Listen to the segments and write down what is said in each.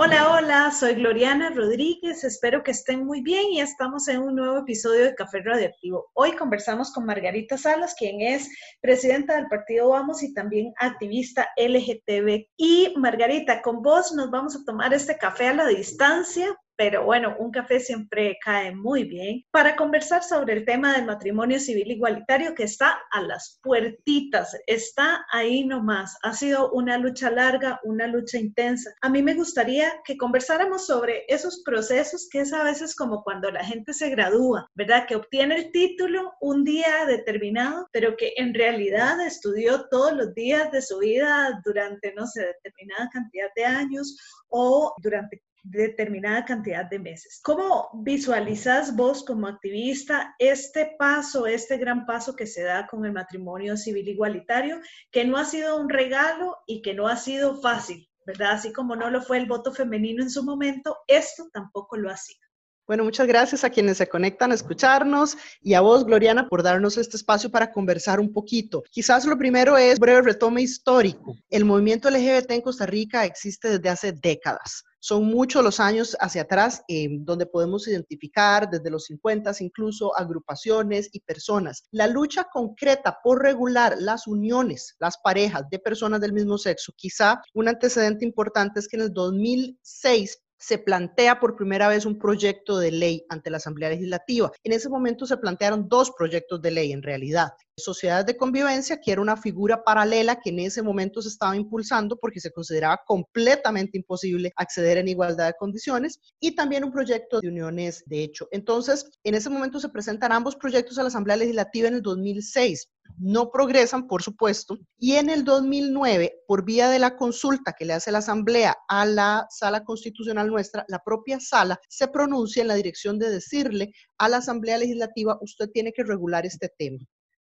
Hola, hola, soy Gloriana Rodríguez, espero que estén muy bien y estamos en un nuevo episodio de Café Radioactivo. Hoy conversamos con Margarita Salas, quien es presidenta del partido Vamos y también activista LGTB. Y Margarita, con vos nos vamos a tomar este café a la distancia pero bueno, un café siempre cae muy bien para conversar sobre el tema del matrimonio civil igualitario que está a las puertitas, está ahí nomás. Ha sido una lucha larga, una lucha intensa. A mí me gustaría que conversáramos sobre esos procesos que es a veces como cuando la gente se gradúa, ¿verdad? Que obtiene el título un día determinado, pero que en realidad estudió todos los días de su vida durante, no sé, determinada cantidad de años o durante determinada cantidad de meses. ¿Cómo visualizas vos como activista este paso, este gran paso que se da con el matrimonio civil igualitario, que no ha sido un regalo y que no ha sido fácil, ¿verdad? Así como no lo fue el voto femenino en su momento, esto tampoco lo ha sido. Bueno, muchas gracias a quienes se conectan a escucharnos y a vos, Gloriana, por darnos este espacio para conversar un poquito. Quizás lo primero es breve retome histórico. El movimiento LGBT en Costa Rica existe desde hace décadas. Son muchos los años hacia atrás eh, donde podemos identificar desde los 50 incluso agrupaciones y personas. La lucha concreta por regular las uniones, las parejas de personas del mismo sexo, quizá un antecedente importante es que en el 2006 se plantea por primera vez un proyecto de ley ante la Asamblea Legislativa. En ese momento se plantearon dos proyectos de ley en realidad. Sociedades de convivencia, que era una figura paralela que en ese momento se estaba impulsando porque se consideraba completamente imposible acceder en igualdad de condiciones, y también un proyecto de uniones de hecho. Entonces, en ese momento se presentan ambos proyectos a la Asamblea Legislativa en el 2006 no progresan, por supuesto, y en el 2009, por vía de la consulta que le hace la Asamblea a la sala constitucional nuestra, la propia sala se pronuncia en la dirección de decirle a la Asamblea Legislativa, usted tiene que regular este tema.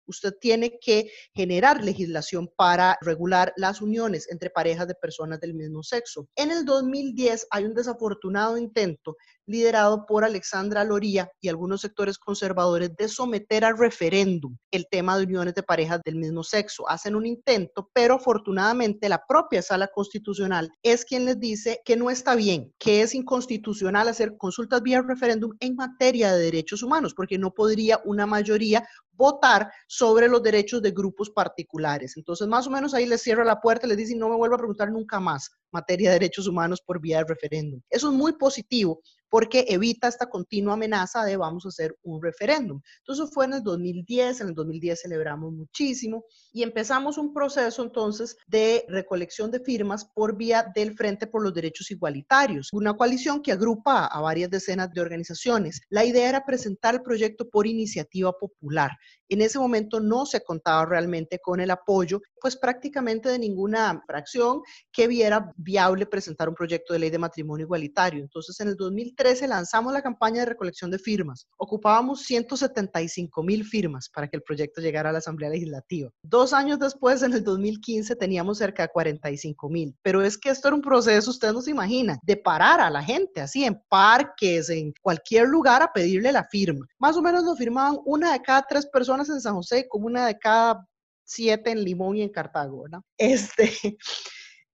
Usted tiene que generar legislación para regular las uniones entre parejas de personas del mismo sexo. En el 2010 hay un desafortunado intento liderado por Alexandra Loría y algunos sectores conservadores de someter al referéndum el tema de uniones de parejas del mismo sexo. Hacen un intento, pero afortunadamente la propia sala constitucional es quien les dice que no está bien, que es inconstitucional hacer consultas vía referéndum en materia de derechos humanos, porque no podría una mayoría votar sobre los derechos de grupos particulares. Entonces, más o menos ahí les cierra la puerta, les dice, no me vuelva a preguntar nunca más materia de derechos humanos por vía de referéndum. Eso es muy positivo porque evita esta continua amenaza de vamos a hacer un referéndum. Entonces fue en el 2010, en el 2010 celebramos muchísimo y empezamos un proceso entonces de recolección de firmas por vía del Frente por los Derechos Igualitarios, una coalición que agrupa a varias decenas de organizaciones. La idea era presentar el proyecto por iniciativa popular. En ese momento no se contaba realmente con el apoyo, pues prácticamente de ninguna fracción que viera viable presentar un proyecto de ley de matrimonio igualitario. Entonces, en el 2013 lanzamos la campaña de recolección de firmas. Ocupábamos 175 mil firmas para que el proyecto llegara a la Asamblea Legislativa. Dos años después, en el 2015, teníamos cerca de 45 mil. Pero es que esto era un proceso, ustedes no se imaginan, de parar a la gente así en parques, en cualquier lugar a pedirle la firma. Más o menos lo firmaban una de cada tres personas en San José, como una de cada siete en Limón y en Cartago. Este,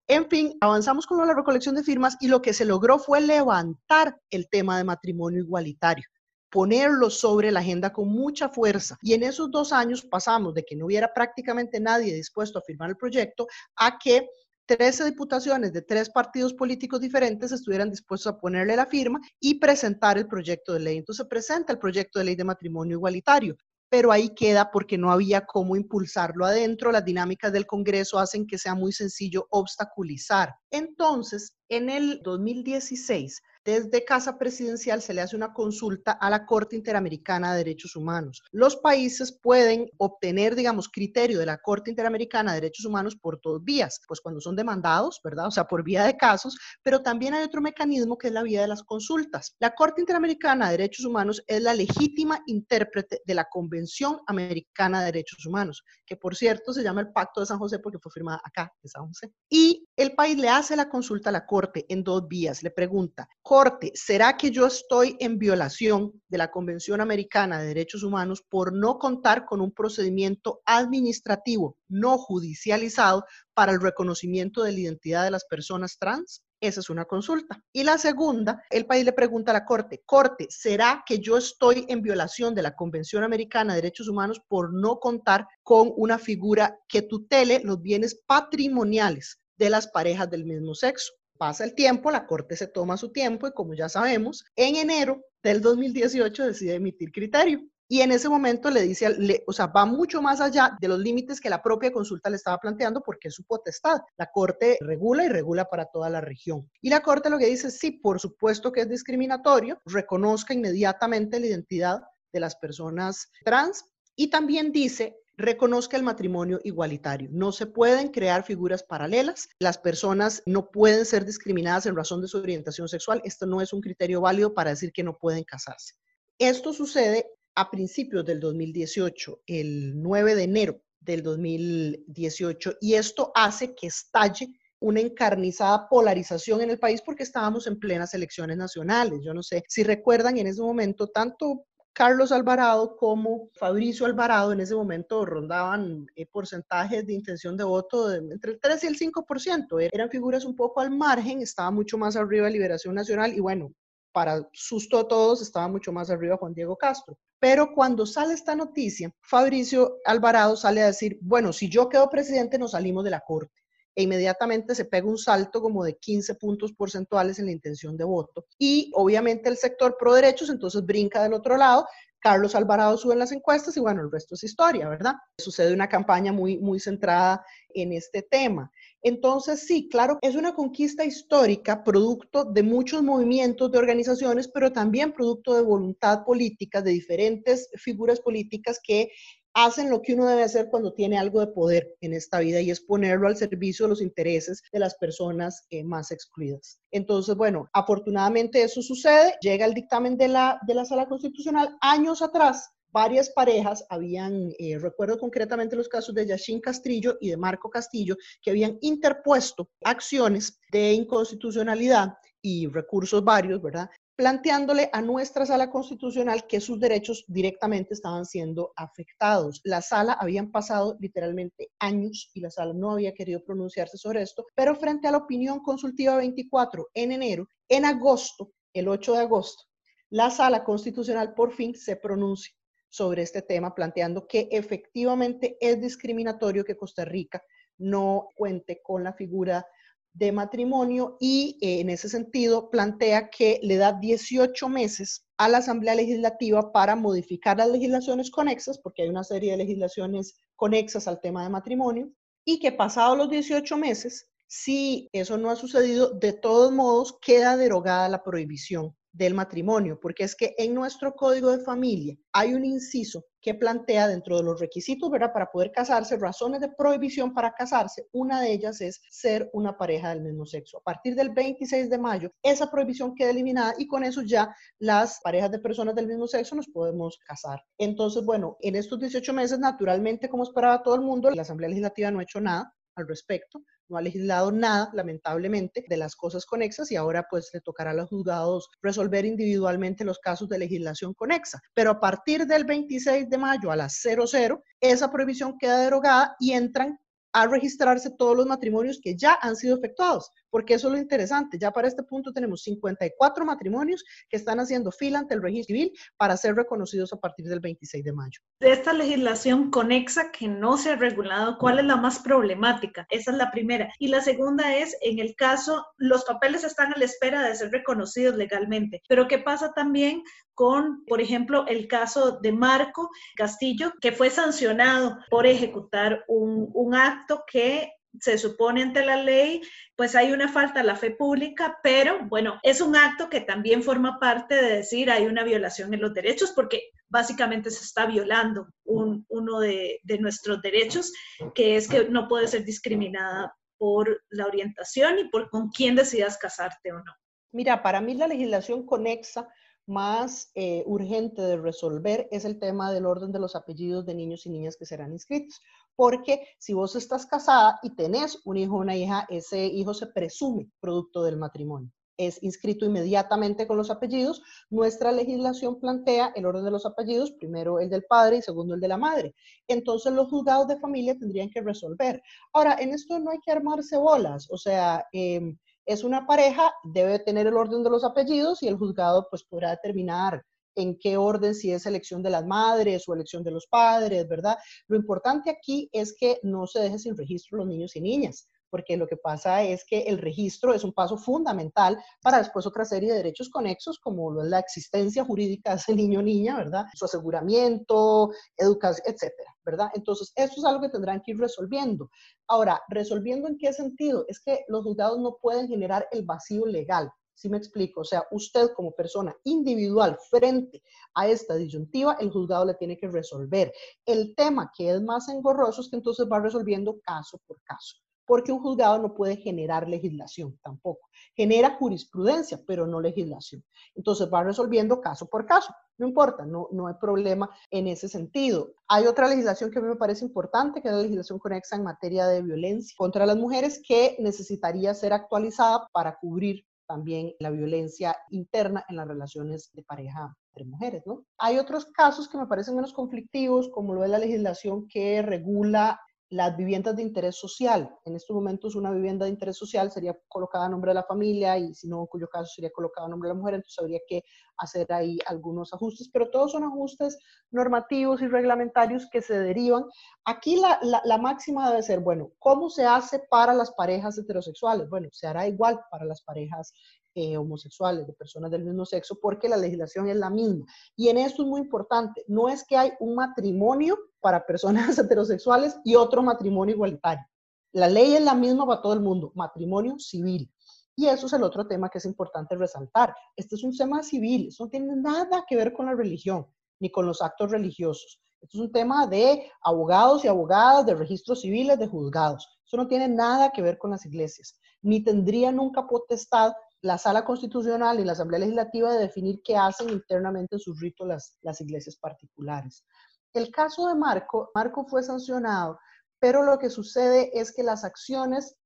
en fin, avanzamos con la recolección de firmas y lo que se logró fue levantar el tema de matrimonio igualitario ponerlo sobre la agenda con mucha fuerza. Y en esos dos años pasamos de que no hubiera prácticamente nadie dispuesto a firmar el proyecto a que 13 diputaciones de tres partidos políticos diferentes estuvieran dispuestos a ponerle la firma y presentar el proyecto de ley. Entonces se presenta el proyecto de ley de matrimonio igualitario pero ahí queda porque no había cómo impulsarlo adentro. Las dinámicas del Congreso hacen que sea muy sencillo obstaculizar. Entonces, en el 2016 desde Casa Presidencial se le hace una consulta a la Corte Interamericana de Derechos Humanos. Los países pueden obtener, digamos, criterio de la Corte Interamericana de Derechos Humanos por dos vías, pues cuando son demandados, ¿verdad? O sea, por vía de casos, pero también hay otro mecanismo que es la vía de las consultas. La Corte Interamericana de Derechos Humanos es la legítima intérprete de la Convención Americana de Derechos Humanos, que por cierto se llama el Pacto de San José porque fue firmada acá, en San José. Y el país le hace la consulta a la Corte en dos vías. Le pregunta, Corte, ¿será que yo estoy en violación de la Convención Americana de Derechos Humanos por no contar con un procedimiento administrativo no judicializado para el reconocimiento de la identidad de las personas trans? Esa es una consulta. Y la segunda, el país le pregunta a la Corte, Corte, ¿será que yo estoy en violación de la Convención Americana de Derechos Humanos por no contar con una figura que tutele los bienes patrimoniales de las parejas del mismo sexo? Pasa el tiempo, la Corte se toma su tiempo y como ya sabemos, en enero del 2018 decide emitir criterio. Y en ese momento le dice, o sea, va mucho más allá de los límites que la propia consulta le estaba planteando porque es su potestad. La Corte regula y regula para toda la región. Y la Corte lo que dice, sí, por supuesto que es discriminatorio, reconozca inmediatamente la identidad de las personas trans y también dice, reconozca el matrimonio igualitario. No se pueden crear figuras paralelas. Las personas no pueden ser discriminadas en razón de su orientación sexual. Esto no es un criterio válido para decir que no pueden casarse. Esto sucede a principios del 2018, el 9 de enero del 2018, y esto hace que estalle una encarnizada polarización en el país porque estábamos en plenas elecciones nacionales. Yo no sé si recuerdan en ese momento tanto Carlos Alvarado como Fabricio Alvarado en ese momento rondaban eh, porcentajes de intención de voto entre el 3 y el 5%. Eran figuras un poco al margen, estaba mucho más arriba Liberación Nacional y bueno, para susto a todos estaba mucho más arriba Juan Diego Castro. Pero cuando sale esta noticia, Fabricio Alvarado sale a decir, bueno, si yo quedo presidente nos salimos de la corte. E inmediatamente se pega un salto como de 15 puntos porcentuales en la intención de voto. Y obviamente el sector pro derechos entonces brinca del otro lado. Carlos Alvarado sube en las encuestas y bueno, el resto es historia, ¿verdad? Sucede una campaña muy, muy centrada en este tema. Entonces, sí, claro, es una conquista histórica, producto de muchos movimientos de organizaciones, pero también producto de voluntad política de diferentes figuras políticas que hacen lo que uno debe hacer cuando tiene algo de poder en esta vida y es ponerlo al servicio de los intereses de las personas eh, más excluidas. Entonces, bueno, afortunadamente eso sucede, llega el dictamen de la, de la Sala Constitucional años atrás varias parejas habían, eh, recuerdo concretamente los casos de Yashin Castrillo y de Marco Castillo, que habían interpuesto acciones de inconstitucionalidad y recursos varios, ¿verdad? Planteándole a nuestra sala constitucional que sus derechos directamente estaban siendo afectados. La sala habían pasado literalmente años y la sala no había querido pronunciarse sobre esto, pero frente a la opinión consultiva 24 en enero, en agosto, el 8 de agosto, la sala constitucional por fin se pronuncia sobre este tema, planteando que efectivamente es discriminatorio que Costa Rica no cuente con la figura de matrimonio y eh, en ese sentido plantea que le da 18 meses a la Asamblea Legislativa para modificar las legislaciones conexas, porque hay una serie de legislaciones conexas al tema de matrimonio, y que pasados los 18 meses, si eso no ha sucedido, de todos modos queda derogada la prohibición del matrimonio, porque es que en nuestro código de familia hay un inciso que plantea dentro de los requisitos, ¿verdad? Para poder casarse, razones de prohibición para casarse, una de ellas es ser una pareja del mismo sexo. A partir del 26 de mayo, esa prohibición queda eliminada y con eso ya las parejas de personas del mismo sexo nos podemos casar. Entonces, bueno, en estos 18 meses, naturalmente, como esperaba todo el mundo, la Asamblea Legislativa no ha hecho nada al respecto no ha legislado nada, lamentablemente, de las cosas conexas y ahora pues le tocará a los juzgados resolver individualmente los casos de legislación conexa. Pero a partir del 26 de mayo a las 00, esa prohibición queda derogada y entran a registrarse todos los matrimonios que ya han sido efectuados, porque eso es lo interesante. Ya para este punto tenemos 54 matrimonios que están haciendo fila ante el registro civil para ser reconocidos a partir del 26 de mayo. De esta legislación conexa que no se ha regulado, ¿cuál es la más problemática? Esa es la primera. Y la segunda es, en el caso, los papeles están a la espera de ser reconocidos legalmente, pero ¿qué pasa también con, por ejemplo, el caso de Marco Castillo, que fue sancionado por ejecutar un, un acto que se supone ante la ley, pues hay una falta a la fe pública, pero bueno, es un acto que también forma parte de decir hay una violación en los derechos, porque básicamente se está violando uno de, de nuestros derechos, que es que no puede ser discriminada por la orientación y por con quién decidas casarte o no. Mira, para mí la legislación conexa más eh, urgente de resolver es el tema del orden de los apellidos de niños y niñas que serán inscritos. Porque si vos estás casada y tenés un hijo o una hija, ese hijo se presume producto del matrimonio. Es inscrito inmediatamente con los apellidos. Nuestra legislación plantea el orden de los apellidos, primero el del padre y segundo el de la madre. Entonces los juzgados de familia tendrían que resolver. Ahora, en esto no hay que armarse bolas. O sea, eh, es una pareja, debe tener el orden de los apellidos y el juzgado pues podrá determinar en qué orden, si es elección de las madres o elección de los padres, ¿verdad? Lo importante aquí es que no se deje sin registro los niños y niñas porque lo que pasa es que el registro es un paso fundamental para después otra serie de derechos conexos, como lo es la existencia jurídica de ese niño o niña, ¿verdad? Su aseguramiento, educación, etcétera, ¿verdad? Entonces, eso es algo que tendrán que ir resolviendo. Ahora, ¿resolviendo en qué sentido? Es que los juzgados no pueden generar el vacío legal. ¿Sí me explico? O sea, usted como persona individual frente a esta disyuntiva, el juzgado le tiene que resolver. El tema que es más engorroso es que entonces va resolviendo caso por caso porque un juzgado no puede generar legislación tampoco. Genera jurisprudencia, pero no legislación. Entonces va resolviendo caso por caso. No importa, no, no hay problema en ese sentido. Hay otra legislación que a mí me parece importante, que es la legislación conexa en materia de violencia contra las mujeres, que necesitaría ser actualizada para cubrir también la violencia interna en las relaciones de pareja entre mujeres, ¿no? Hay otros casos que me parecen menos conflictivos, como lo es la legislación que regula las viviendas de interés social. En estos momentos una vivienda de interés social sería colocada a nombre de la familia y si no, en cuyo caso sería colocada a nombre de la mujer, entonces habría que hacer ahí algunos ajustes, pero todos son ajustes normativos y reglamentarios que se derivan. Aquí la, la, máxima debe ser, bueno, ¿cómo se hace para las parejas heterosexuales? Bueno, se hará igual para las parejas eh, homosexuales, de personas del mismo sexo, porque la legislación es la misma. Y en esto es muy importante, no es que hay un matrimonio para personas heterosexuales y otro matrimonio igualitario. La ley es la misma para todo el mundo, matrimonio civil. Y eso es el otro tema que es importante resaltar. Este es un tema civil, eso no tiene nada que ver con la religión ni con los actos religiosos. Esto es un tema de abogados y abogadas, de registros civiles, de juzgados. Eso no tiene nada que ver con las iglesias, ni tendría nunca potestad la sala constitucional y la asamblea legislativa de definir qué hacen internamente en sus ritos las, las iglesias particulares. El caso de Marco, Marco fue sancionado, pero lo que sucede es que las acciones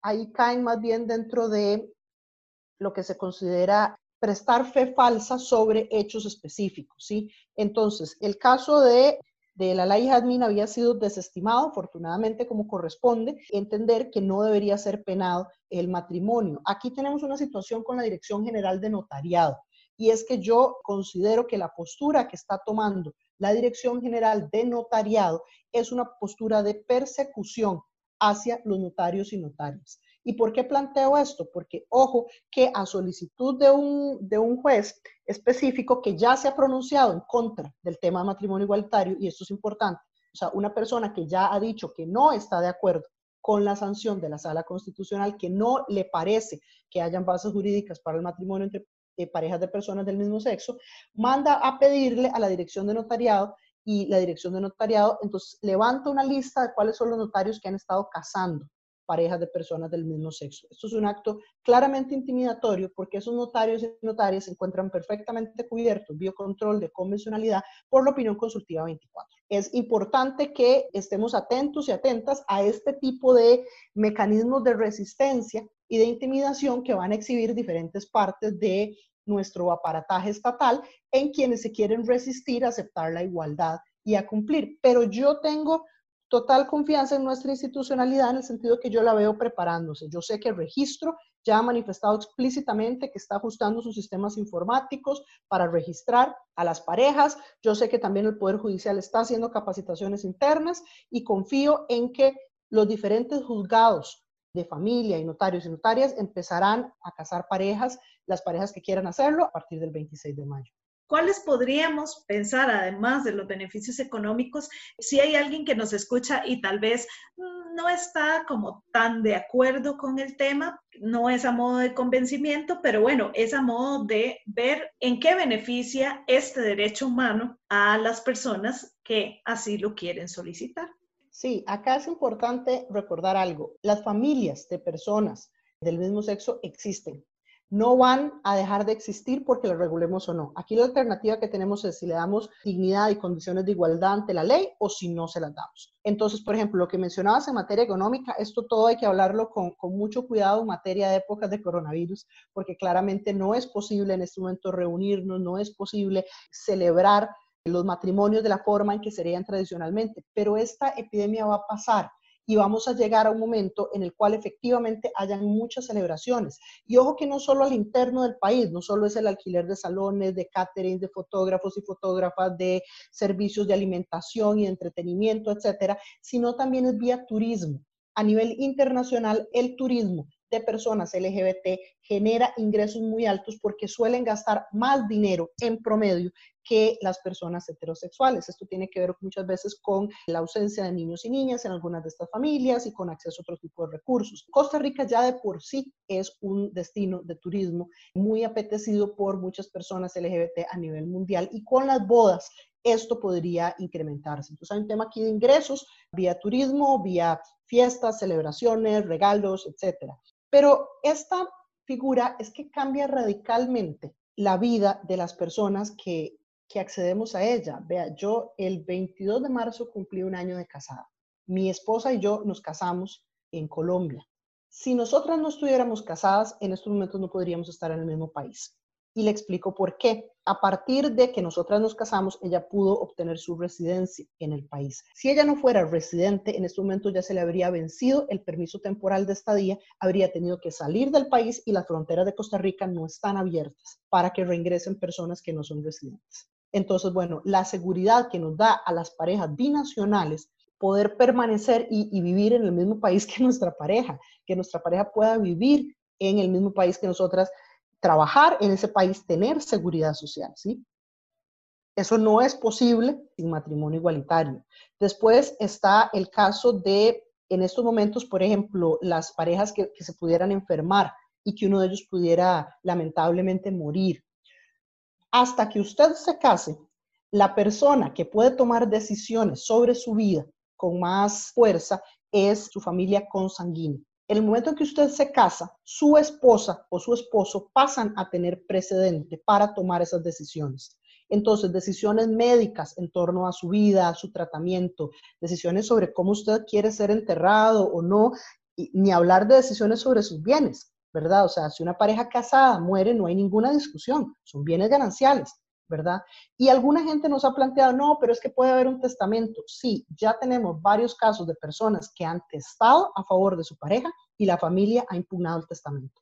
ahí caen más bien dentro de lo que se considera prestar fe falsa sobre hechos específicos, ¿sí? Entonces, el caso de de la ley admin había sido desestimado, afortunadamente como corresponde, entender que no debería ser penado el matrimonio. Aquí tenemos una situación con la Dirección General de Notariado y es que yo considero que la postura que está tomando la Dirección General de Notariado es una postura de persecución hacia los notarios y notarias. ¿Y por qué planteo esto? Porque, ojo, que a solicitud de un, de un juez específico que ya se ha pronunciado en contra del tema de matrimonio igualitario, y esto es importante, o sea, una persona que ya ha dicho que no está de acuerdo con la sanción de la sala constitucional, que no le parece que hayan bases jurídicas para el matrimonio entre eh, parejas de personas del mismo sexo, manda a pedirle a la dirección de notariado y la dirección de notariado entonces levanta una lista de cuáles son los notarios que han estado casando parejas de personas del mismo sexo. Esto es un acto claramente intimidatorio porque esos notarios y notarias se encuentran perfectamente cubiertos, biocontrol de convencionalidad, por la opinión consultiva 24. Es importante que estemos atentos y atentas a este tipo de mecanismos de resistencia y de intimidación que van a exhibir diferentes partes de nuestro aparataje estatal en quienes se quieren resistir a aceptar la igualdad y a cumplir. Pero yo tengo total confianza en nuestra institucionalidad en el sentido que yo la veo preparándose. Yo sé que el registro ya ha manifestado explícitamente que está ajustando sus sistemas informáticos para registrar a las parejas. Yo sé que también el Poder Judicial está haciendo capacitaciones internas y confío en que los diferentes juzgados de familia y notarios y notarias empezarán a casar parejas, las parejas que quieran hacerlo, a partir del 26 de mayo. ¿Cuáles podríamos pensar, además de los beneficios económicos, si hay alguien que nos escucha y tal vez mm, no está como tan de acuerdo con el tema, no es a modo de convencimiento, pero bueno, es a modo de ver en qué beneficia este derecho humano a las personas que así lo quieren solicitar? Sí, acá es importante recordar algo. Las familias de personas del mismo sexo existen no van a dejar de existir porque lo regulemos o no. Aquí la alternativa que tenemos es si le damos dignidad y condiciones de igualdad ante la ley o si no se las damos. Entonces, por ejemplo, lo que mencionabas en materia económica, esto todo hay que hablarlo con, con mucho cuidado en materia de épocas de coronavirus, porque claramente no es posible en este momento reunirnos, no es posible celebrar los matrimonios de la forma en que serían tradicionalmente, pero esta epidemia va a pasar y vamos a llegar a un momento en el cual efectivamente hayan muchas celebraciones. Y ojo que no solo al interno del país, no solo es el alquiler de salones, de catering, de fotógrafos y fotógrafas, de servicios de alimentación y entretenimiento, etcétera, sino también es vía turismo. A nivel internacional, el turismo de personas LGBT genera ingresos muy altos porque suelen gastar más dinero en promedio que las personas heterosexuales. Esto tiene que ver muchas veces con la ausencia de niños y niñas en algunas de estas familias y con acceso a otro tipo de recursos. Costa Rica ya de por sí es un destino de turismo muy apetecido por muchas personas LGBT a nivel mundial y con las bodas esto podría incrementarse. Entonces hay un tema aquí de ingresos vía turismo, vía fiestas, celebraciones, regalos, etcétera. Pero esta figura es que cambia radicalmente la vida de las personas que, que accedemos a ella. Vea, yo el 22 de marzo cumplí un año de casada. Mi esposa y yo nos casamos en Colombia. Si nosotras no estuviéramos casadas, en estos momentos no podríamos estar en el mismo país y le explico por qué. A partir de que nosotras nos casamos, ella pudo obtener su residencia en el país. Si ella no fuera residente, en este momento ya se le habría vencido el permiso temporal de estadía, habría tenido que salir del país y las fronteras de Costa Rica no están abiertas para que reingresen personas que no son residentes. Entonces, bueno, la seguridad que nos da a las parejas binacionales poder permanecer y, y, vivir en el mismo país que nuestra pareja, que nuestra pareja pueda vivir en el mismo país que nosotras, trabajar en ese país, tener seguridad social, ¿sí? Eso no es posible sin matrimonio igualitario. Después está el caso de, en estos momentos, por ejemplo, las parejas que, se pudieran enfermar y que uno de ellos pudiera lamentablemente morir. Hasta que usted se case, la persona que puede tomar decisiones sobre su vida con más fuerza es su familia consanguínea el momento en que usted se casa, su esposa o su esposo pasan a tener precedente para tomar esas decisiones. Entonces, decisiones médicas en torno a su vida, su tratamiento, decisiones sobre cómo usted quiere ser enterrado o no, ni hablar de decisiones sobre sus bienes, ¿verdad? O sea, si una pareja casada muere, no hay ninguna discusión, son bienes gananciales. ¿Verdad? Y alguna gente nos ha planteado, no, pero es que puede haber un testamento. Sí, ya tenemos varios casos de personas que han testado a favor de su pareja y la familia ha impugnado el testamento.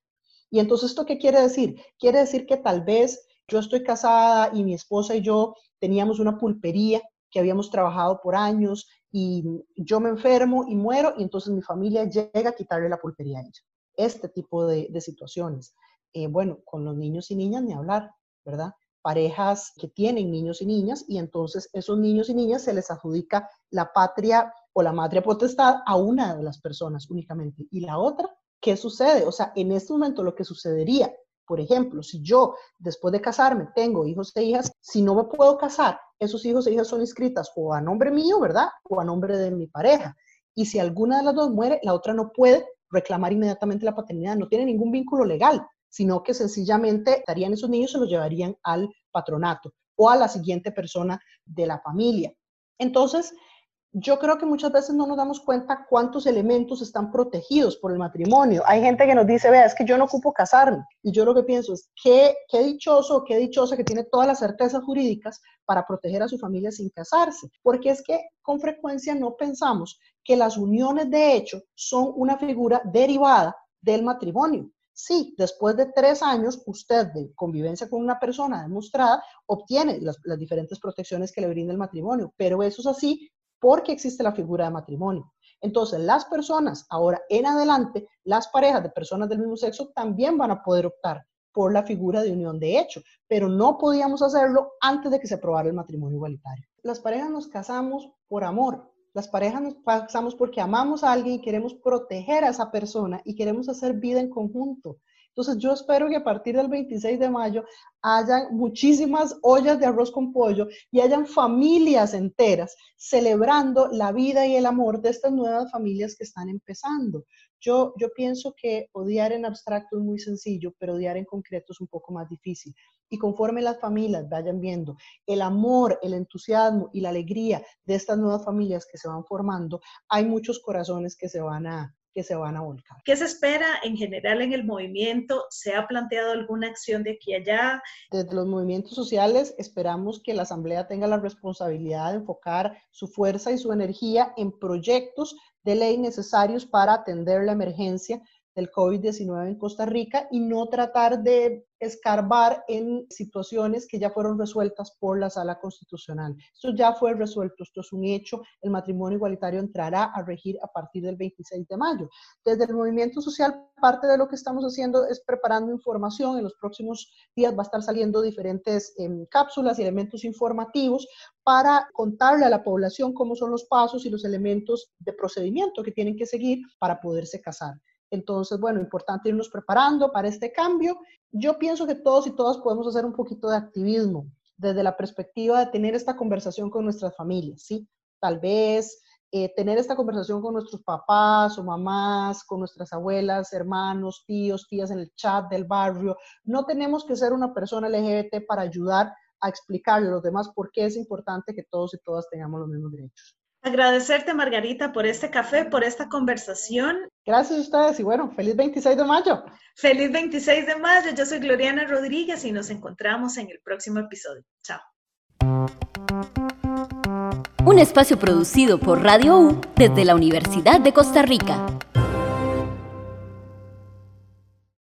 Y entonces, ¿esto qué quiere decir? Quiere decir que tal vez yo estoy casada y mi esposa y yo teníamos una pulpería que habíamos trabajado por años y yo me enfermo y muero y entonces mi familia llega a quitarle la pulpería a ella. Este tipo de, situaciones. Eh, bueno, con los niños y niñas ni hablar, ¿verdad? Parejas que tienen niños y niñas y entonces esos niños y niñas se les adjudica la patria o la madre potestad a una de las personas únicamente. Y la otra, ¿qué sucede? O sea, en este momento lo que sucedería, por ejemplo, si yo después de casarme tengo hijos e hijas, si no me puedo casar, esos hijos e hijas son inscritas o a nombre mío, ¿verdad? O a nombre de mi pareja. Y si alguna de las dos muere, la otra no puede reclamar inmediatamente la paternidad, no tiene ningún vínculo legal sino que sencillamente darían esos niños se los llevarían al patronato o a la siguiente persona de la familia. Entonces, yo creo que muchas veces no nos damos cuenta cuántos elementos están protegidos por el matrimonio. Hay gente que nos dice, vea, es que yo no ocupo casarme. Y yo lo que pienso es, qué, qué dichoso, qué dichosa que tiene todas las certezas jurídicas para proteger a su familia sin casarse. Porque es que con frecuencia no pensamos que las uniones de hecho son una figura derivada del matrimonio. Sí, después de tres años, usted de convivencia con una persona demostrada obtiene las, diferentes protecciones que le brinda el matrimonio, pero eso es así porque existe la figura de matrimonio. Entonces, las personas ahora en adelante, las parejas de personas del mismo sexo también van a poder optar por la figura de unión de hecho, pero no podíamos hacerlo antes de que se aprobara el matrimonio igualitario. Las parejas nos casamos por amor, las parejas nos casamos porque amamos a alguien y queremos proteger a esa persona y queremos hacer vida en conjunto. Entonces yo espero que a partir del 26 de mayo hayan muchísimas ollas de arroz con pollo y hayan familias enteras celebrando la vida y el amor de estas nuevas familias que están empezando. Yo, yo pienso que odiar en abstracto es muy sencillo, pero odiar en concreto es un poco más difícil. Y conforme las familias vayan viendo el amor, el entusiasmo y la alegría de estas nuevas familias que se van formando, hay muchos corazones que se van a, que se van a volcar. ¿Qué se espera en general en el movimiento? ¿Se ha planteado alguna acción de aquí a allá? Desde los movimientos sociales esperamos que la Asamblea tenga la responsabilidad de enfocar su fuerza y su energía en proyectos de ley necesarios para atender la emergencia del COVID-19 en Costa Rica y no tratar de escarbar en situaciones que ya fueron resueltas por la sala constitucional. Esto ya fue resuelto, esto es un hecho, el matrimonio igualitario entrará a regir a partir del 26 de mayo. Desde el movimiento social, parte de lo que estamos haciendo es preparando información, en los próximos días va a estar saliendo diferentes em, cápsulas y elementos informativos para contarle a la población cómo son los pasos y los elementos de procedimiento que tienen que seguir para poderse casar. Entonces, bueno, importante irnos preparando para este cambio. Yo pienso que todos y todas podemos hacer un poquito de activismo desde la perspectiva de tener esta conversación con nuestras familias, ¿sí? Tal vez eh, tener esta conversación con nuestros papás o mamás, con nuestras abuelas, hermanos, tíos, tías en el chat del barrio. No tenemos que ser una persona LGBT para ayudar a explicarle a los demás por qué es importante que todos y todas tengamos los mismos derechos. Agradecerte, Margarita, por este café, por esta conversación. Gracias a ustedes y bueno, feliz 26 de mayo. Feliz 26 de mayo. Yo soy Gloriana Rodríguez y nos encontramos en el próximo episodio. Chao. Un espacio producido por Radio U desde la Universidad de Costa Rica.